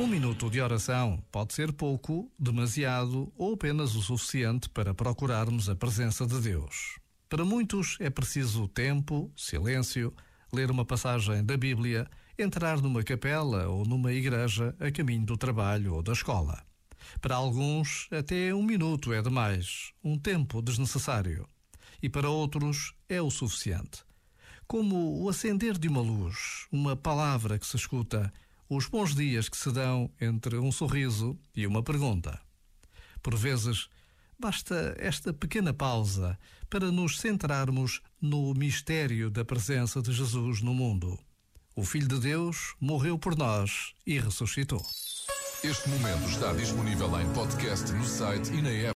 Um minuto de oração pode ser pouco, demasiado ou apenas o suficiente para procurarmos a presença de Deus. Para muitos é preciso tempo, silêncio, ler uma passagem da Bíblia, entrar numa capela ou numa igreja a caminho do trabalho ou da escola. Para alguns, até um minuto é demais, um tempo desnecessário. E para outros, é o suficiente. Como o acender de uma luz, uma palavra que se escuta os bons dias que se dão entre um sorriso e uma pergunta. Por vezes, basta esta pequena pausa para nos centrarmos no mistério da presença de Jesus no mundo. O Filho de Deus morreu por nós e ressuscitou. Este momento está disponível em podcast no site e na app.